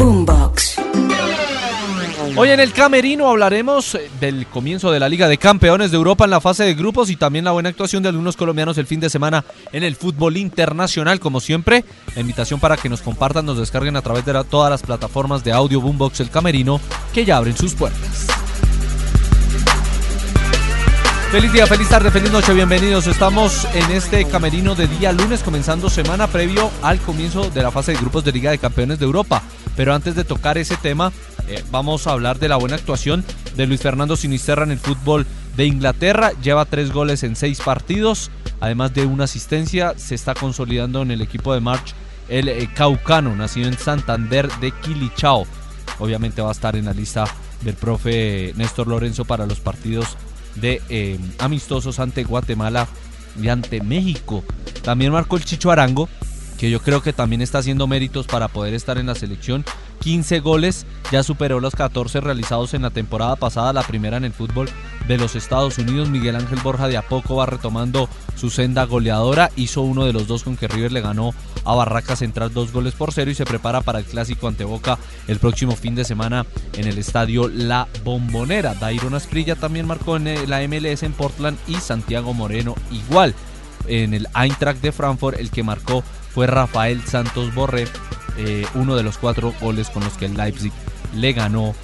Boombox. Hoy en el Camerino hablaremos eh, del comienzo de la Liga de Campeones de Europa en la fase de grupos y también la buena actuación de algunos colombianos el fin de semana en el fútbol internacional. Como siempre, la invitación para que nos compartan, nos descarguen a través de todas las plataformas de audio Boombox El Camerino que ya abren sus puertas. Feliz día, feliz tarde, feliz noche, bienvenidos. Estamos en este camerino de día lunes, comenzando semana previo al comienzo de la fase de grupos de Liga de Campeones de Europa. Pero antes de tocar ese tema, eh, vamos a hablar de la buena actuación de Luis Fernando Sinisterra en el fútbol de Inglaterra. Lleva tres goles en seis partidos, además de una asistencia. Se está consolidando en el equipo de March el eh, Caucano, nacido en Santander de Quilichao. Obviamente va a estar en la lista del profe Néstor Lorenzo para los partidos de eh, amistosos ante Guatemala y ante México. También marcó el Chicho Arango, que yo creo que también está haciendo méritos para poder estar en la selección. 15 goles, ya superó los 14 realizados en la temporada pasada, la primera en el fútbol de los Estados Unidos. Miguel Ángel Borja de a poco va retomando su senda goleadora. Hizo uno de los dos con que River le ganó a Barraca Central dos goles por cero y se prepara para el clásico ante Boca el próximo fin de semana en el estadio La Bombonera. Dairon Asprilla también marcó en eh, la MLS en Portland y Santiago Moreno igual. En el Eintracht de Frankfurt el que marcó fue Rafael Santos Borré, eh, uno de los cuatro goles con los que el Leipzig le ganó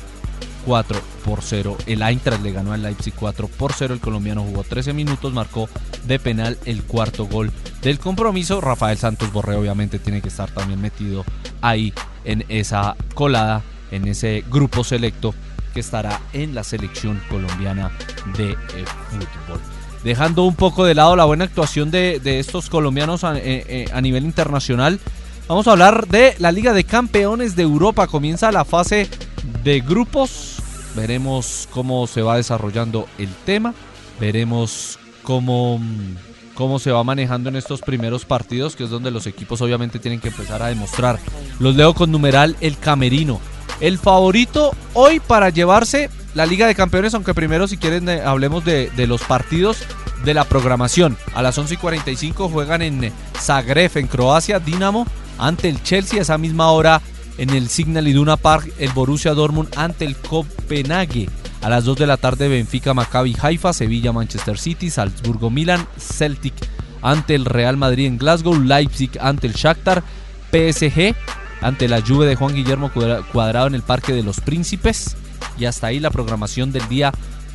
4 por 0. El Eintracht le ganó al Leipzig 4 por 0. El colombiano jugó 13 minutos, marcó de penal el cuarto gol del compromiso. Rafael Santos Borré obviamente tiene que estar también metido ahí en esa colada, en ese grupo selecto que estará en la selección colombiana de eh, fútbol. Dejando un poco de lado la buena actuación de, estos colombianos a, eh, a nivel internacional, vamos a hablar de la Liga de Campeones de Europa. Comienza la fase de grupos. Veremos cómo se va desarrollando el tema. Veremos cómo, cómo se va manejando en estos primeros partidos, que es donde los equipos obviamente tienen que empezar a demostrar. Los leo con numeral el camerino. El favorito hoy para llevarse la Liga de Campeones, aunque primero si quieren eh, hablemos de, de los partidos de la programación. A las 11 y 45 juegan en Zagreb, en Croacia, Dinamo ante el Chelsea. A esa misma hora en el Signal Iduna Park, el Borussia Dortmund ante el Copenhague. A las 2 de la tarde, Benfica, Maccabi, Haifa, Sevilla, Manchester City, Salzburgo, Milan, Celtic ante el Real Madrid en Glasgow, Leipzig ante el Shakhtar, PSG ante la Juve de Juan Guillermo Cuadra- Cuadrado en el Parque de los Príncipes. Y hasta ahí la programación del día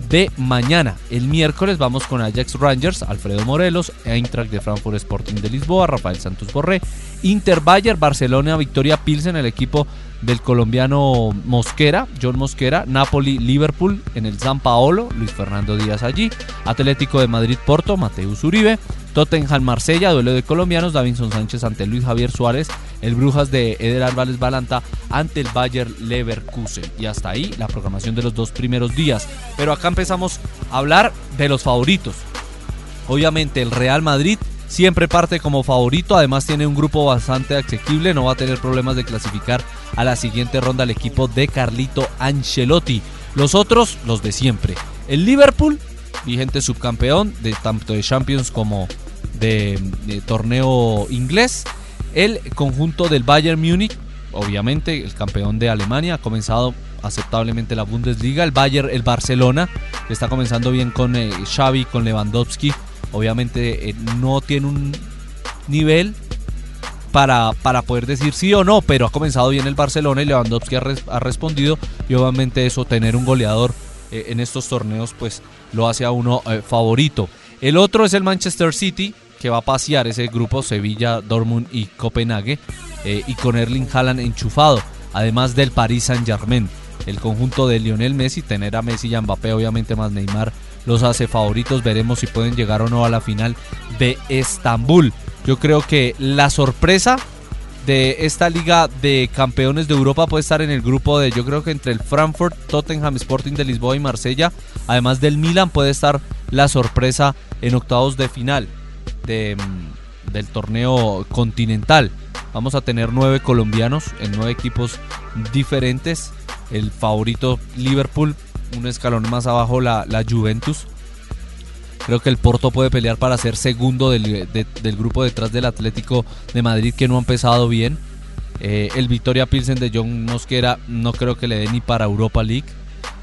de mañana. El miércoles vamos con Ajax Rangers, Alfredo Morelos, Eintracht de Frankfurt Sporting de Lisboa, Rafael Santos Borré, Inter Bayer, Barcelona, Victoria Pilsen, el equipo del colombiano Mosquera, John Mosquera, Napoli, Liverpool en el San Paolo, Luis Fernando Díaz allí, Atlético de Madrid, Porto, Mateus Uribe, Tottenham, Marsella, duelo de colombianos, Davinson Sánchez ante Luis Javier Suárez, el Brujas de Eder Álvarez Balanta ante el Bayer Leverkusen. Y hasta ahí la programación de los dos primeros días. Pero acá empezamos a hablar de los favoritos. Obviamente el Real Madrid siempre parte como favorito, además tiene un grupo bastante asequible, no va a tener problemas de clasificar a la siguiente ronda el equipo de Carlito Ancelotti. Los otros, los de siempre. El Liverpool, vigente subcampeón de tanto de Champions como de, torneo inglés. El conjunto del Bayern Múnich, obviamente el campeón de Alemania, ha comenzado aceptablemente la Bundesliga. El Bayern, el Barcelona, está comenzando bien con eh, Xavi, con Lewandowski. Obviamente eh, no tiene un nivel para, para poder decir sí o no, pero ha comenzado bien el Barcelona y Lewandowski ha, res- ha respondido. Obviamente eso, tener un goleador eh, en estos torneos, pues lo hace a uno eh, favorito. El otro es el Manchester City, que va a pasear ese grupo Sevilla, Dortmund y Copenhague, eh, y con Erling Haaland enchufado, además del Paris Saint Germain. El conjunto de Lionel Messi, tener a Messi y a Mbappé, obviamente más Neymar, los hace favoritos. Veremos si pueden llegar o no a la final de Estambul. Yo creo que la sorpresa de esta liga de campeones de Europa puede estar en el grupo de, yo creo que entre el Frankfurt, Tottenham, Sporting de Lisboa y Marsella. Además del Milan puede estar la sorpresa en octavos de final mm, del torneo continental. Vamos a tener nueve colombianos en nueve equipos diferentes. El favorito Liverpool, un escalón más abajo la, Juventus. Creo que el Porto puede pelear para ser segundo del, de- del grupo detrás del Atlético de Madrid que no ha empezado bien. Eh, el Victoria Pilsen de John Mosquera no creo que le dé ni para Europa League.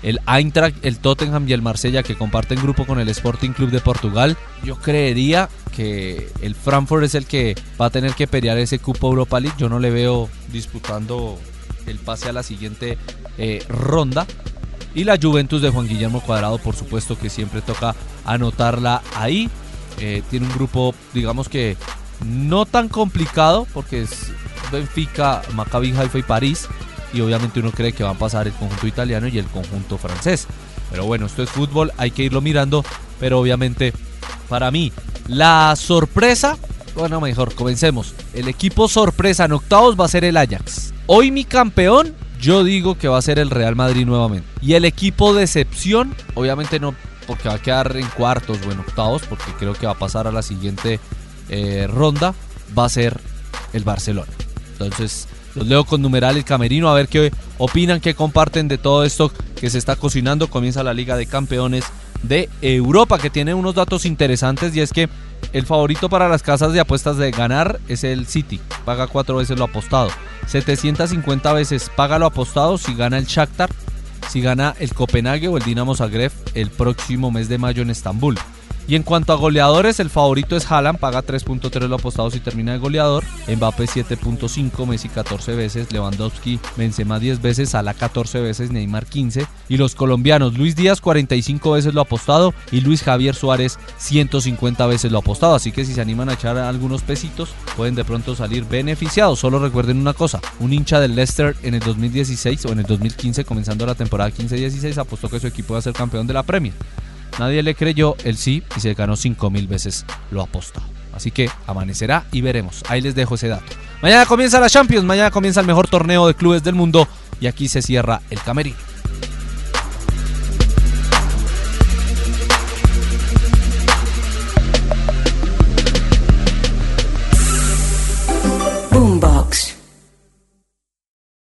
El Eintracht, el Tottenham y el Marsella que comparten grupo con el Sporting Club de Portugal. Yo creería que el Frankfurt es el que va a tener que pelear ese cupo Europa League. Yo no le veo disputando el pase a la siguiente eh, ronda. Y la Juventus de Juan Guillermo Cuadrado, por supuesto que siempre toca anotarla ahí. Eh, tiene un grupo, digamos que no tan complicado, porque es Benfica, Maccabi Haifa y París. Y obviamente uno cree que van a pasar el conjunto italiano y el conjunto francés. Pero bueno, esto es fútbol, hay que irlo mirando. Pero obviamente, para mí, la sorpresa, bueno, mejor, comencemos. El equipo sorpresa en octavos va a ser el Ajax. Hoy mi campeón, yo digo que va a ser el Real Madrid nuevamente. Y el equipo decepción, obviamente no porque va a quedar en cuartos o en octavos, porque creo que va a pasar a la siguiente eh, ronda, va a ser el Barcelona. Entonces, los leo con numeral el camerino a ver qué opinan, qué comparten de todo esto que se está cocinando. Comienza la Liga de Campeones de Europa, que tiene unos datos interesantes y es que el favorito para las casas de apuestas de ganar es el City. Paga cuatro veces lo apostado. 750 veces paga lo apostado si gana el Shakhtar, si gana el Copenhague o el Dinamo Zagreb el próximo mes de mayo en Estambul. Y en cuanto a goleadores, el favorito es Haaland, paga 3.3 lo apostado si termina de goleador. Mbappé 7.5, Messi 14 veces, Lewandowski, Benzema 10 veces, Salah 14 veces, Neymar 15. Y los colombianos, Luis Díaz 45 veces lo apostado y Luis Javier Suárez 150 veces lo apostado. Así que si se animan a echar algunos pesitos, pueden de pronto salir beneficiados. Solo recuerden una cosa, un hincha del Leicester en el 2016 o en el 2015, comenzando la temporada 15-16, apostó que su equipo iba a ser campeón de la Premier. Nadie le creyó, él sí, y se ganó 5 mil veces lo apostado. Así que amanecerá y veremos. Ahí les dejo ese dato. Mañana comienza la Champions, mañana comienza el mejor torneo de clubes del mundo y aquí se cierra el camerino.